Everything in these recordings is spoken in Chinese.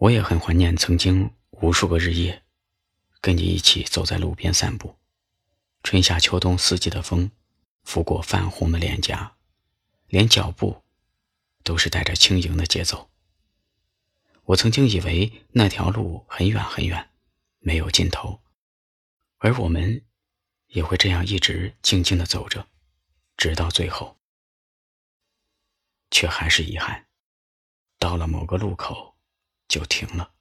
我也很怀念曾经无数个日夜，跟你一起走在路边散步，春夏秋冬四季的风，拂过泛红的脸颊，连脚步都是带着轻盈的节奏。我曾经以为那条路很远很远，没有尽头，而我们也会这样一直静静的走着，直到最后，却还是遗憾，到了某个路口。就停了。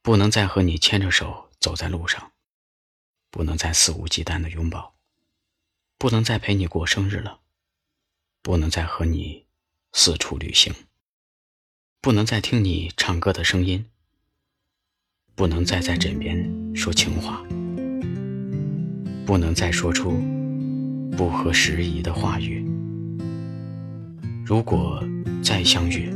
不能再和你牵着手走在路上，不能再肆无忌惮的拥抱，不能再陪你过生日了，不能再和你四处旅行，不能再听你唱歌的声音，不能再在枕边说情话，不能再说出不合时宜的话语。如果再相遇。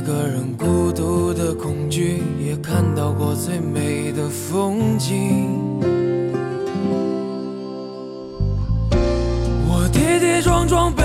一个人孤独的恐惧，也看到过最美的风景。我跌跌撞撞奔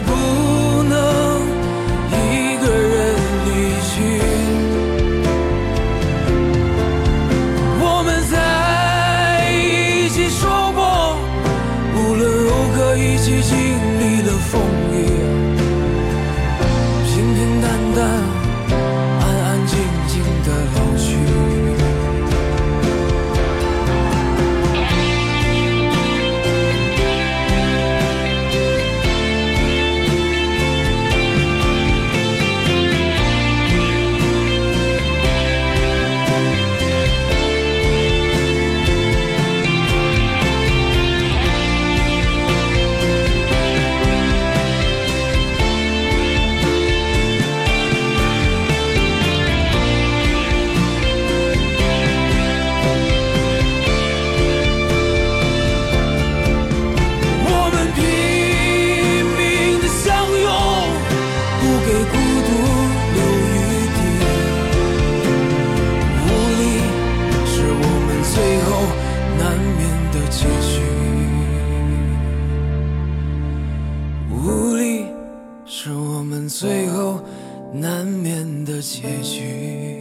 你的结局。